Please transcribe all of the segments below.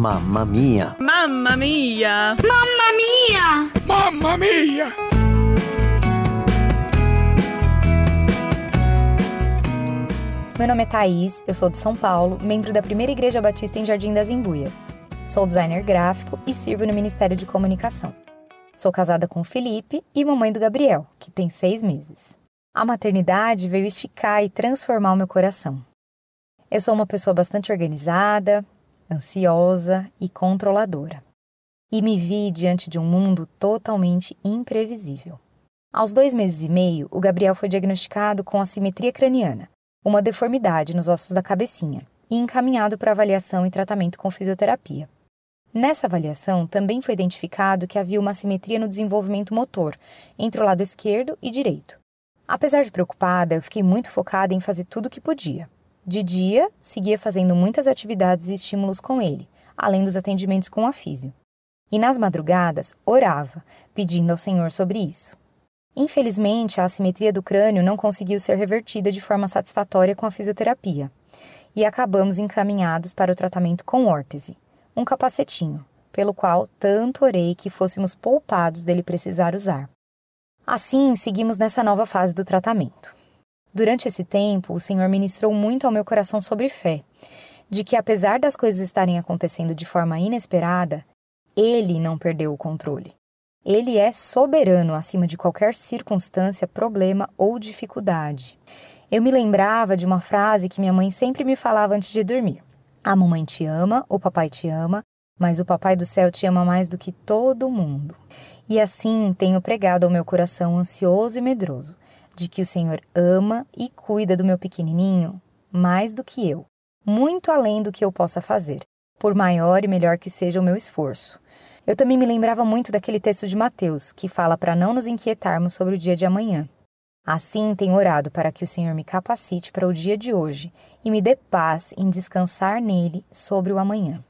Mamma mia! Mamma mia! Mamma mia! Mamma mia! Meu nome é Thaís, eu sou de São Paulo, membro da Primeira Igreja Batista em Jardim das Embuias. Sou designer gráfico e sirvo no Ministério de Comunicação. Sou casada com o Felipe e mamãe do Gabriel, que tem seis meses. A maternidade veio esticar e transformar o meu coração. Eu sou uma pessoa bastante organizada, ansiosa e controladora. E me vi diante de um mundo totalmente imprevisível. Aos dois meses e meio, o Gabriel foi diagnosticado com assimetria craniana, uma deformidade nos ossos da cabecinha, e encaminhado para avaliação e tratamento com fisioterapia. Nessa avaliação, também foi identificado que havia uma assimetria no desenvolvimento motor entre o lado esquerdo e direito. Apesar de preocupada, eu fiquei muito focada em fazer tudo o que podia. De dia, seguia fazendo muitas atividades e estímulos com ele, além dos atendimentos com a físio. E nas madrugadas, orava, pedindo ao Senhor sobre isso. Infelizmente, a assimetria do crânio não conseguiu ser revertida de forma satisfatória com a fisioterapia, e acabamos encaminhados para o tratamento com órtese, um capacetinho, pelo qual tanto orei que fôssemos poupados dele precisar usar. Assim, seguimos nessa nova fase do tratamento. Durante esse tempo, o Senhor ministrou muito ao meu coração sobre fé, de que apesar das coisas estarem acontecendo de forma inesperada, Ele não perdeu o controle. Ele é soberano acima de qualquer circunstância, problema ou dificuldade. Eu me lembrava de uma frase que minha mãe sempre me falava antes de dormir: A mamãe te ama, o papai te ama, mas o papai do céu te ama mais do que todo mundo. E assim tenho pregado ao meu coração ansioso e medroso de que o Senhor ama e cuida do meu pequenininho mais do que eu, muito além do que eu possa fazer, por maior e melhor que seja o meu esforço. Eu também me lembrava muito daquele texto de Mateus, que fala para não nos inquietarmos sobre o dia de amanhã. Assim, tenho orado para que o Senhor me capacite para o dia de hoje e me dê paz em descansar nele sobre o amanhã.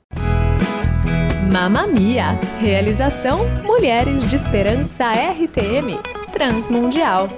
Mamma Mia! Realização Mulheres de Esperança RTM Transmundial.